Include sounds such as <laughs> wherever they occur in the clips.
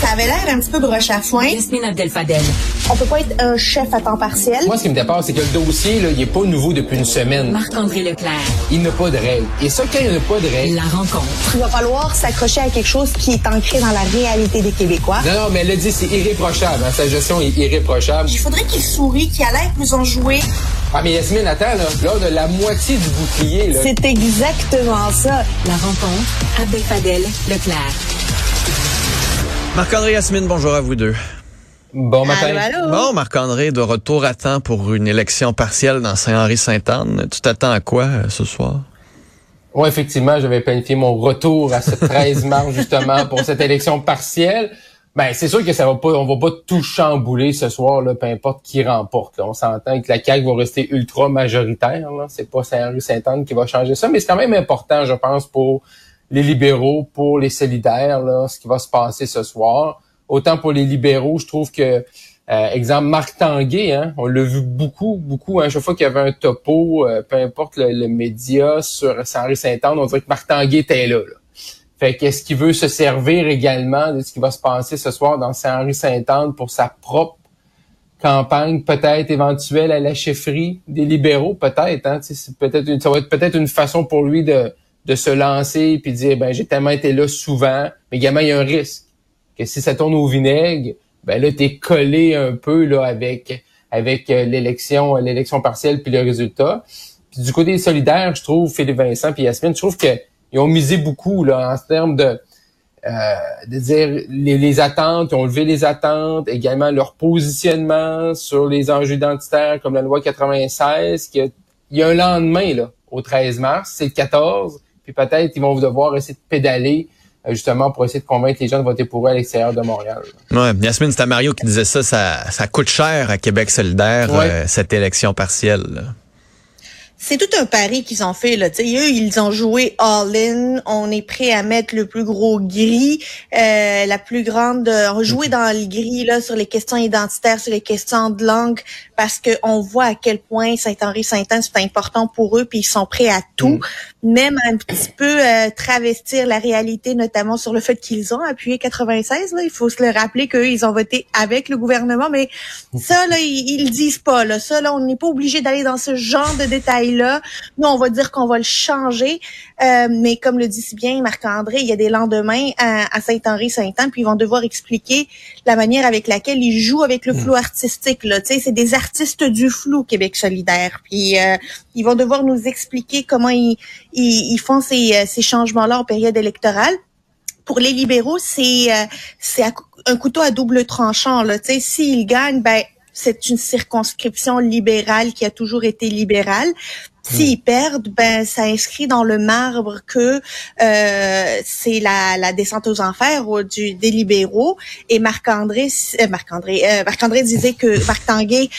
Ça avait l'air un petit peu broche à foin. Yasmine Abdel-Fadel. On peut pas être un chef à temps partiel. Moi, ce qui me dépasse, c'est que le dossier, là, il est pas nouveau depuis une semaine. Marc-André Leclerc. Il n'a pas de règles. Et ça, quand il n'y a pas de règles... La rencontre. Il va falloir s'accrocher à quelque chose qui est ancré dans la réalité des Québécois. Non, non, mais elle a dit, c'est irréprochable. Hein, sa gestion est irréprochable. Il faudrait qu'il sourie, qu'il a l'air plus enjoué. Ah, mais Yasmine, attends, là, là, de la moitié du bouclier, là. C'est exactement ça. La rencontre. Abdel-Fadel. Leclerc. Marc-André Yasmine, bonjour à vous deux. Bon matin. Allô, allô? Bon, Marc-André, de retour à temps pour une élection partielle dans Saint-Henri-Sainte-Anne. Tu t'attends à quoi euh, ce soir? Oui, effectivement, j'avais planifié mon retour à ce <laughs> 13 mars, justement, pour cette élection partielle. Ben, c'est sûr que ça va pas, on va pas tout chambouler ce soir, là, peu importe qui remporte. là. On s'entend que la CAQ va rester ultra majoritaire. Là. C'est pas Saint-Henri-Sainte-Anne qui va changer ça, mais c'est quand même important, je pense, pour les libéraux, pour les solidaires, là, ce qui va se passer ce soir. Autant pour les libéraux, je trouve que, euh, exemple, Marc Tanguay, hein, on l'a vu beaucoup, beaucoup, hein, chaque fois qu'il y avait un topo, euh, peu importe le, le média sur Saint-Henri-Sainte-Anne, on dirait que Marc Tanguay était là. là. Fait qu'est-ce qu'il veut se servir également de ce qui va se passer ce soir dans Saint-Henri-Sainte-Anne pour sa propre campagne, peut-être éventuelle à la chefferie des libéraux, peut-être. Hein, c'est peut-être ça va être peut-être une façon pour lui de, de se lancer puis dire ben j'ai tellement été là souvent, mais également il y a un risque que si ça tourne au vinaigre, ben là t'es collé un peu là avec avec euh, l'élection l'élection partielle puis le résultat. Puis du côté solidaire, je trouve Philippe Vincent puis Yasmine, je trouve que ils ont misé beaucoup là en termes de euh, de dire les, les attentes, ils ont levé les attentes, également leur positionnement sur les enjeux identitaires comme la loi 96, qu'il y a- il y a un lendemain là, au 13 mars, c'est le 14, puis peut-être ils vont devoir essayer de pédaler euh, justement pour essayer de convaincre les gens de voter pour eux à l'extérieur de Montréal. Ouais, Yasmine, c'était Mario qui disait ça, ça, ça coûte cher à Québec solidaire, Ouais. euh, cette élection partielle. C'est tout un pari qu'ils ont fait là. Tu sais, eux, ils ont joué all-in. On est prêt à mettre le plus gros gris, euh, la plus grande. euh, On jouer dans le gris là sur les questions identitaires, sur les questions de langue, parce que on voit à quel point Saint-Henri-Saint-Anne c'est important pour eux, puis ils sont prêts à tout, même un petit peu euh, travestir la réalité, notamment sur le fait qu'ils ont appuyé 96. Là, il faut se le rappeler qu'eux, ils ont voté avec le gouvernement, mais ça là, ils, ils disent pas. Là, ça là, on n'est pas obligé d'aller dans ce genre de détails là. Nous, on va dire qu'on va le changer. Euh, mais comme le dit si bien Marc-André, il y a des lendemains à, à Saint-Henri-Saint-Anne, puis ils vont devoir expliquer la manière avec laquelle ils jouent avec le flou artistique. Là. Tu sais, c'est des artistes du flou, Québec solidaire. Puis euh, ils vont devoir nous expliquer comment ils, ils, ils font ces, euh, ces changements-là en période électorale pour les libéraux, c'est euh, c'est un couteau à double tranchant. Là. Tu sais, s'ils gagnent, ben c'est une circonscription libérale qui a toujours été libérale. S'ils perdent, ben ça inscrit dans le marbre que euh, c'est la, la descente aux enfers du, des libéraux. Et Marc-André, euh, Marc-André, euh, Marc-André disait que <laughs> Marc Tanguay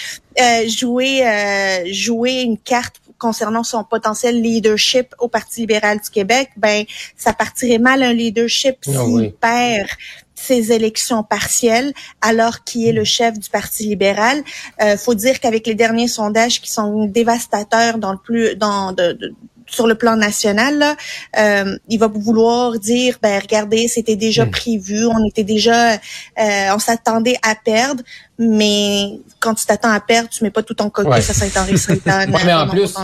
euh, jouait euh, jouait une carte concernant son potentiel leadership au Parti libéral du Québec. Ben ça partirait mal un leadership s'il Ah oui. perd ses élections partielles, alors qu'il est le chef du Parti libéral. Euh, faut dire qu'avec les derniers sondages qui sont dévastateurs dans le plus dans de, de- sur le plan national, là, euh, il va vouloir dire, ben regardez, c'était déjà Mm. prévu, on était déjà, euh, on s'attendait à perdre, mais quand tu t'attends à perdre, tu mets pas tout ton caucus Ouais. à. <laughs> Ouais, mais en plus,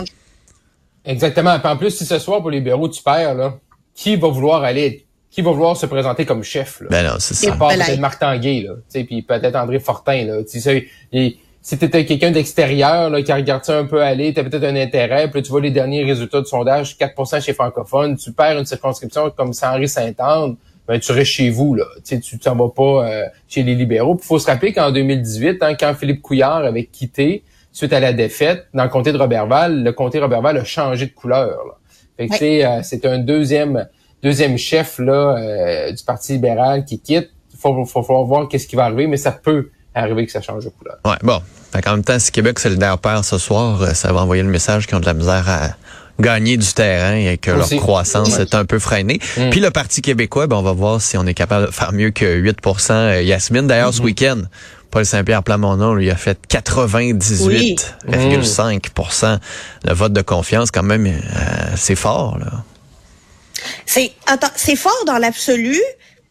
Exactement. En plus, si ce soir pour les libéraux tu perds, là, qui va vouloir aller, qui va vouloir se présenter comme chef? Là? Ben non, c'est ça. À part Belay. peut-être Marc Tanguay, là, tu sais, puis peut-être André Fortin, là. Tu sais, et si t'étais quelqu'un d'extérieur, là, qui regarde ça un peu aller, t'as peut-être un intérêt, puis tu vois les derniers résultats de sondage, 4 chez francophones, tu perds une circonscription comme Saint-Henri-Sainte-Anne, ben, tu restes chez vous, là. Tu tu t'en vas pas euh, chez les libéraux. Puis faut se rappeler qu'en 2018, hein, quand Philippe Couillard avait quitté suite à la défaite dans le comté de Robertval, le comté de Robertval a changé de couleur, là. Fait que, tu sais, euh, c'est un deuxième deuxième chef là euh, du Parti libéral qui quitte. Il faut, faut, faut voir qu'est-ce qui va arriver, mais ça peut arriver que ça change de couleur. Ouais, bon. Fait qu'en même temps, si Québec solidaire perd ce soir, euh, ça va envoyer le message qu'ils ont de la misère à gagner du terrain et que Aussi. leur croissance est un peu freinée. Mm. Puis le Parti québécois, ben, on va voir si on est capable de faire mieux que 8% euh, Yasmine, d'ailleurs, Mm-hmm. ce week-end, Paul Saint-Pierre Plamondon, lui, a fait 98,5% Le vote de confiance, quand même, euh, c'est fort, là. C'est attends, c'est fort dans l'absolu,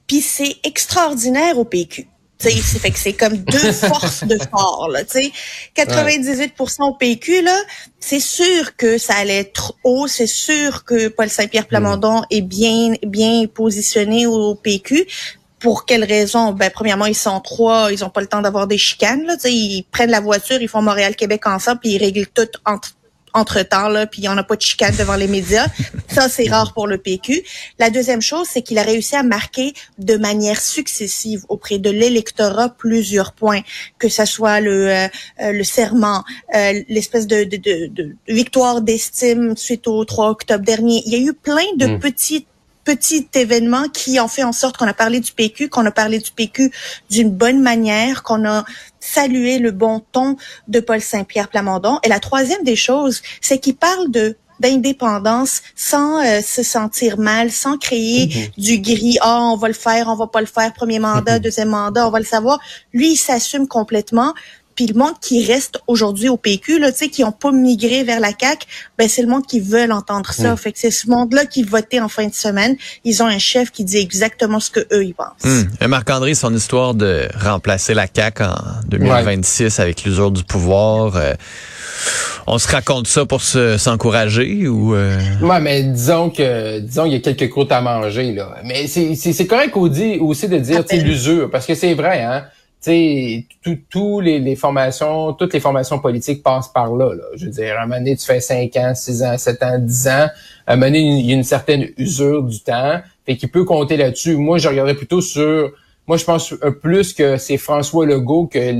Puis c'est extraordinaire au PQ. C'est fait que c'est comme deux <laughs> forces de fort là, tu 98% au PQ là, c'est sûr que ça allait être haut, c'est sûr que Paul Saint-Pierre Plamondon est bien bien positionné au PQ. Pour quelles raisons Ben premièrement, ils sont trois, ils ont pas le temps d'avoir des chicanes là, ils prennent la voiture, ils font Montréal-Québec ensemble puis ils règlent tout entre entre-temps, là, puis il n'y en a pas de chicane devant les médias. Ça, c'est rare pour le PQ. La deuxième chose, c'est qu'il a réussi à marquer de manière successive auprès de l'électorat plusieurs points, que ce soit le, euh, euh, le serment, euh, l'espèce de, de, de, victoire d'estime suite au 3 octobre dernier. Il y a eu plein de mm. petites petit événement qui ont fait en sorte qu'on a parlé du PQ, qu'on a parlé du PQ d'une bonne manière, qu'on a salué le bon ton de Paul Saint-Pierre Plamondon. Et la troisième des choses, c'est qu'il parle de d'indépendance sans euh, se sentir mal, sans créer mm-hmm. du gris. Ah, on va le faire, on va pas le faire. Premier mandat, deuxième mandat, on va le savoir. Lui, il s'assume complètement. Puis le monde qui reste aujourd'hui au PQ, là, tu sais, qui ont pas migré vers la CAC, ben c'est le monde qui veut entendre ça. Mm. Fait que c'est ce monde-là qui votait en fin de semaine. Ils ont un chef qui dit exactement ce que eux ils pensent. Mm. Marc-André, son histoire de remplacer la CAC en 2026 avec l'usure du pouvoir. Euh, on se raconte ça pour s'encourager ou euh... Ouais, mais disons que disons il y a quelques croûtes à manger là. Mais c'est c'est correct aussi, aussi de dire l'usure parce que c'est vrai hein tu tous les, les, formations, toutes les formations politiques passent par là, Je veux dire, à un moment donné, tu fais 5 ans, 6 ans, 7 ans, 10 ans. À un moment donné, il y a une certaine usure du temps. Fait qu'il peut compter là-dessus. Moi, je regarderais plutôt sur... Moi, je pense plus que c'est François Legault que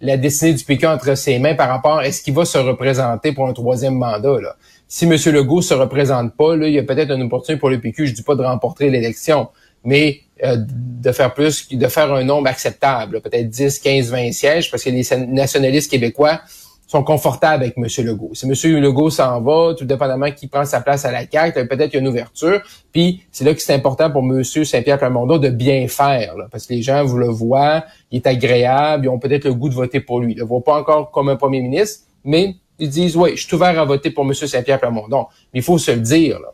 la destinée du PQ entre ses mains par rapport à est-ce qu'il va se représenter pour un troisième mandat. Là. Si M. Legault se représente pas, là, il y a peut-être une opportunité pour le PQ, je dis pas de remporter l'élection, mais euh, de faire plus, de faire un nombre acceptable, peut-être 10, 15, 20 sièges, parce que les nationalistes québécois sont confortables avec M. Legault. Si M. Legault s'en va, tout dépendamment qui prend sa place à la carte, peut-être une ouverture. Puis c'est là que c'est important pour M. Saint-Pierre Plamondon de bien faire, parce que les gens vous le voient, il est agréable, ils ont peut-être le goût de voter pour lui. Ils le voient pas encore comme un premier ministre, mais ils disent oui, je suis ouvert à voter pour M. Saint-Pierre Plamondon. Mais il faut se le dire. Là.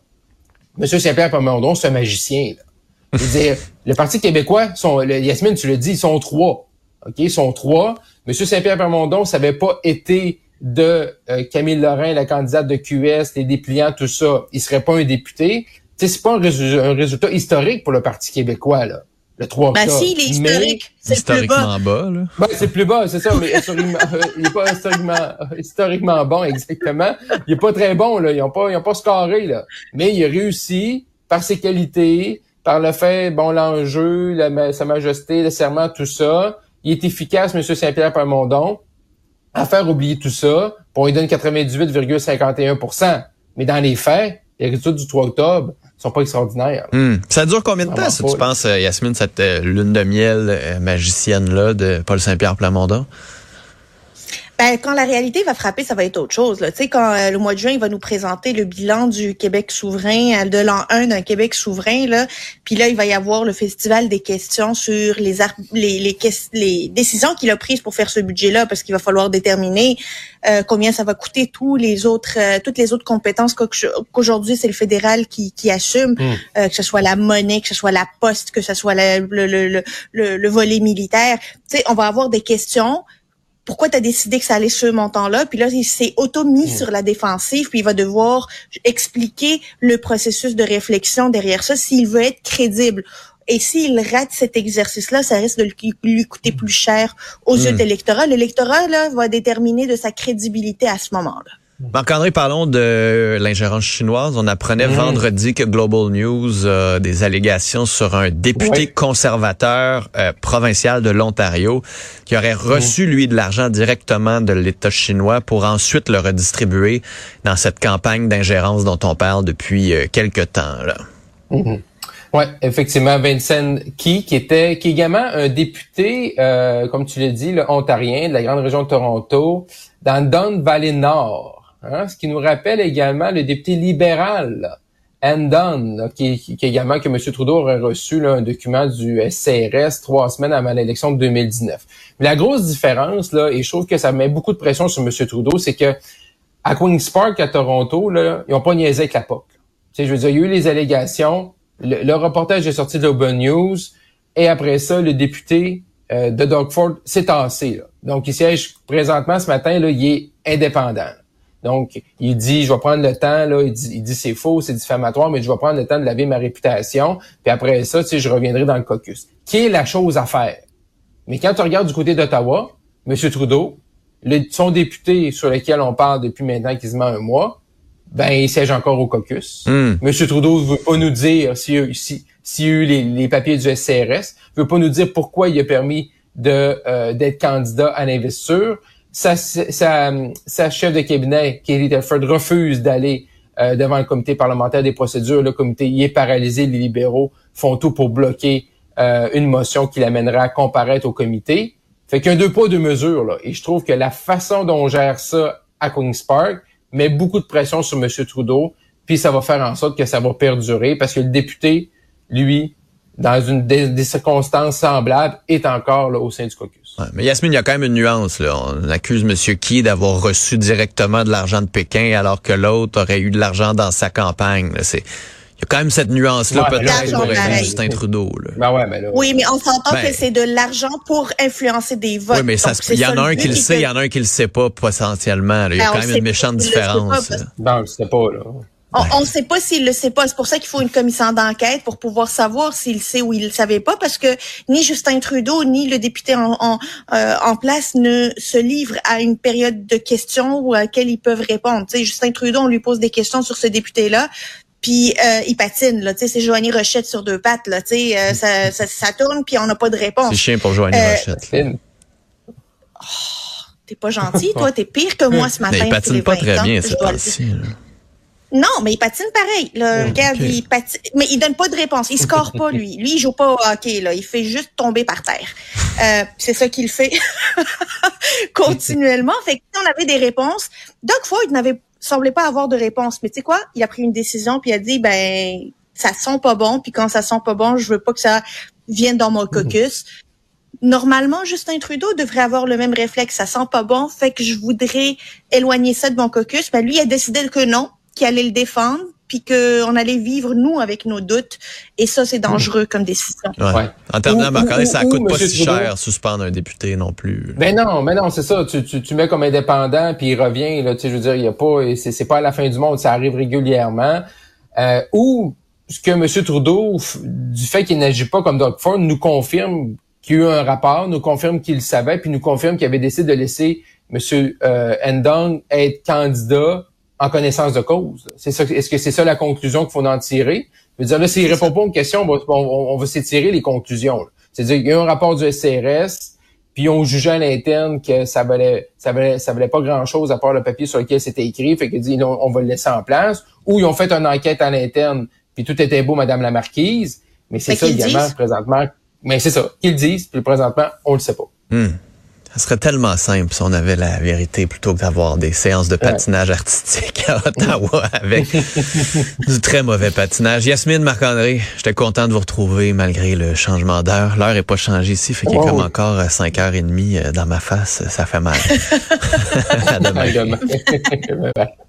M. Saint-Pierre Plamondon, c'est un magicien. Là. Je veux dire, le Parti québécois, sont, le, Yasmine, tu le dis, ils sont trois. OK, ils sont trois. Monsieur Saint-Pierre Permondon, ça n'avait pas été de euh, Camille Lorrain, la candidate de QS, les dépliants, tout ça, il serait pas un député. Tu sais, c'est pas un, résultat historique pour le Parti québécois, là. Le 3 octobre. Ben si, il est historique. C'est plus bas. bas là. Ben, c'est plus bas, c'est ça, mais historiquement, euh, il est pas historiquement, historiquement bon, exactement. Il est pas très bon, là. Ils ont pas, ils ont pas scoré, là. Mais il a réussi, par ses qualités, par le fait, bon, l'enjeu, sa majesté, le serment, tout ça, il est efficace, M. Saint-Pierre Plamondon, à faire oublier tout ça. Bon, il donne 98,51% Mais dans les faits, les résultats du 3 octobre sont pas extraordinaires. Hmm. Ça dure combien de temps, si tu penses, euh, Yasmine, cette euh, lune de miel euh, magicienne-là de Paul Saint-Pierre Plamondon? Ben, quand la réalité va frapper, ça va être autre chose. Là. Tu sais, quand euh, le mois de juin, il va nous présenter le bilan du Québec souverain, euh, de l'an 1 d'un Québec souverain, là, puis là, il va y avoir le festival des questions sur les les, les, les décisions qu'il a prises pour faire ce budget-là, parce qu'il va falloir déterminer euh, combien ça va coûter tous les autres, toutes les autres compétences qu'aujourd'hui c'est le fédéral qui, qui assume, hmm. que ce soit la monnaie, que ce soit la poste, que ce soit le, le, le, le, le volet militaire. Tu sais, on va avoir des questions pourquoi tu as décidé que ça allait ce montant-là? Puis là, il s'est auto-mis hmm. sur la défensive, puis il va devoir expliquer le processus de réflexion derrière ça s'il veut être crédible. Et s'il rate cet exercice-là, ça risque de lui coûter plus cher aux yeux hmm. de l'électorat. L'électorat là, va déterminer de sa crédibilité à ce moment-là. Marc-André, parlons de l'ingérence chinoise. On apprenait mmh. vendredi que Global News a des allégations sur un député conservateur euh, provincial de l'Ontario qui aurait mmh. reçu, lui, de l'argent directement de l'État chinois pour ensuite le redistribuer dans cette campagne d'ingérence dont on parle depuis euh, quelque temps. Là. Mmh. Oui, effectivement, Vincent Key, qui était qui est également un député, euh, comme tu l'as dit, le ontarien de la grande région de Toronto, dans Don Valley Nord. Hein, ce qui nous rappelle également le député libéral, Andon, qui, qui, également que M. Trudeau aurait reçu un document du SCRS trois semaines avant l'élection de 2019. Mais la grosse différence, là, et je trouve que ça met beaucoup de pression sur M. Trudeau, c'est que à Queen's Park, à Toronto, là, ils n'ont pas niaisé avec la POC. je veux dire, il y a eu les allégations, le, reportage est sorti de l'Open News, Et après ça, le député euh, de Doug Ford s'est tassé. Là. Donc, il siège présentement ce matin, là, il est indépendant. Donc, il dit, je vais prendre le temps, là, il dit, il dit c'est faux, c'est diffamatoire, mais je vais prendre le temps de laver ma réputation, puis après ça, tu sais, je reviendrai dans le caucus. Qui est la chose à faire? Mais quand tu regardes du côté d'Ottawa, M. Trudeau, le, son député sur lequel on parle depuis maintenant quasiment un mois, ben, il siège encore au caucus. Hmm. M. Trudeau veut pas nous dire s'il si, a eu les, les, papiers du SCRS, veut pas nous dire pourquoi il a permis de euh, d'être candidat à l'investiture. Sa, sa, chef de cabinet, Katie Telford, refuse d'aller euh, devant le comité parlementaire des procédures. Le comité y est paralysé. Les libéraux font tout pour bloquer euh, une motion qui l'amènera à comparaître au comité. Fait qu'il y a deux poids, deux mesures. Là. Et je trouve que la façon dont on gère ça à Queen's Park met beaucoup de pression sur M. Trudeau, puis ça va faire en sorte que ça va perdurer parce que le député, lui, dans une des, des circonstances semblables, est encore là, au sein du caucus. Ouais, mais Yasmine, il y a quand même une nuance. Là. On accuse M. Key d'avoir reçu directement de l'argent de Pékin alors que l'autre aurait eu de l'argent dans sa campagne. Là. C'est il y a quand même cette nuance-là Ouais, peut-être l'argent pour. Justin Trudeau. Là. Ben ouais, ben là. Oui, mais on s'entend Ben- que c'est de l'argent pour influencer des votes. Oui, mais ça, il y en a un but, qui le sait, il y en a un qui le sait pas potentiellement. là. Il y a Ben, quand même une méchante différence. Non, je sais pas, là. On ne sait pas s'il le sait pas. C'est pour ça qu'il faut une commission d'enquête pour pouvoir savoir s'il sait ou il le savait pas, parce que ni Justin Trudeau ni le député en, en, euh, en place ne se livrent à une période de questions ou à laquelle ils peuvent répondre. Tu sais, Justin Trudeau, on lui pose des questions sur ce député-là. Puis euh, il patine, là, tu sais, c'est Joanie Rochette sur deux pattes, là, tu sais, euh, ça, ça, ça tourne puis on n'a pas de réponse. C'est chiant pour Joanie Euh, Rochette. Lynn, T'es pas gentil, toi, t'es pire que moi ce matin. <laughs> Mais il patine pas 20 très ans, bien je ces Non, mais il patine pareil. Là, regarde, il patine, mais il donne pas de réponse. Il score pas lui. Lui, il joue pas au hockey là. Il fait juste tomber par terre. Euh, c'est ça qu'il fait <laughs> continuellement. Fait que si on avait des réponses, Doug Ford n'avait semblait pas avoir de réponse. Mais tu sais quoi? Il a pris une décision puis il a dit ben ça sent pas bon. Puis quand ça sent pas bon, je veux pas que ça vienne dans mon caucus. Normalement, Justin Trudeau devrait avoir le même réflexe. Ça sent pas bon, fait que je voudrais éloigner ça de mon caucus. Ben lui, il a décidé que non, qu'il allait le défendre, puis qu'on allait vivre nous avec nos doutes. Et ça, c'est dangereux comme décision. Ouais. Ouais. En terminant, Ou- Marc-André, ou- ça ou coûte pas si Trudeau. cher suspendre un député non plus. Ben non, mais non, c'est ça. Tu, tu, tu mets comme indépendant, puis il revient. Là, tu sais, je veux dire, il y a pas, et c'est, c'est pas à la fin du monde, ça arrive régulièrement. Euh, ou ce que M. Trudeau, du fait qu'il n'agit pas comme Doug Ford, nous confirme qu'il y a eu un rapport, nous confirme qu'il le savait, puis nous confirme qu'il avait décidé de laisser M. Euh, Endong être candidat en connaissance de cause. C'est ça. Est-ce que c'est ça la conclusion qu'il faut en tirer? Je veux dire, là, s'il répond pas aux questions, on va, on, on va s'étirer les conclusions. là. C'est-à-dire qu'il y a eu un rapport du SCRS, puis on jugeait à l'interne que ça valait, ça valait, ça valait pas grand-chose à part le papier sur lequel c'était écrit, fait que dit on, on va le laisser en place. Ou ils ont fait une enquête à l'interne, puis tout était beau, Madame la Marquise. Mais c'est ça qu'ils également disent. présentement. Mais c'est ça qu'ils disent, puis présentement on le sait pas. Hmm. Ça serait tellement simple si on avait la vérité plutôt que d'avoir des séances de patinage artistique à Ottawa <laughs> avec du très mauvais patinage. Yasmine, Marc-André, j'étais content de vous retrouver malgré le changement d'heure. L'heure est pas changée ici, fait qu'il est Oh. comme encore 5h30 dans ma face. Ça fait mal. <laughs> à demain. À demain. <laughs>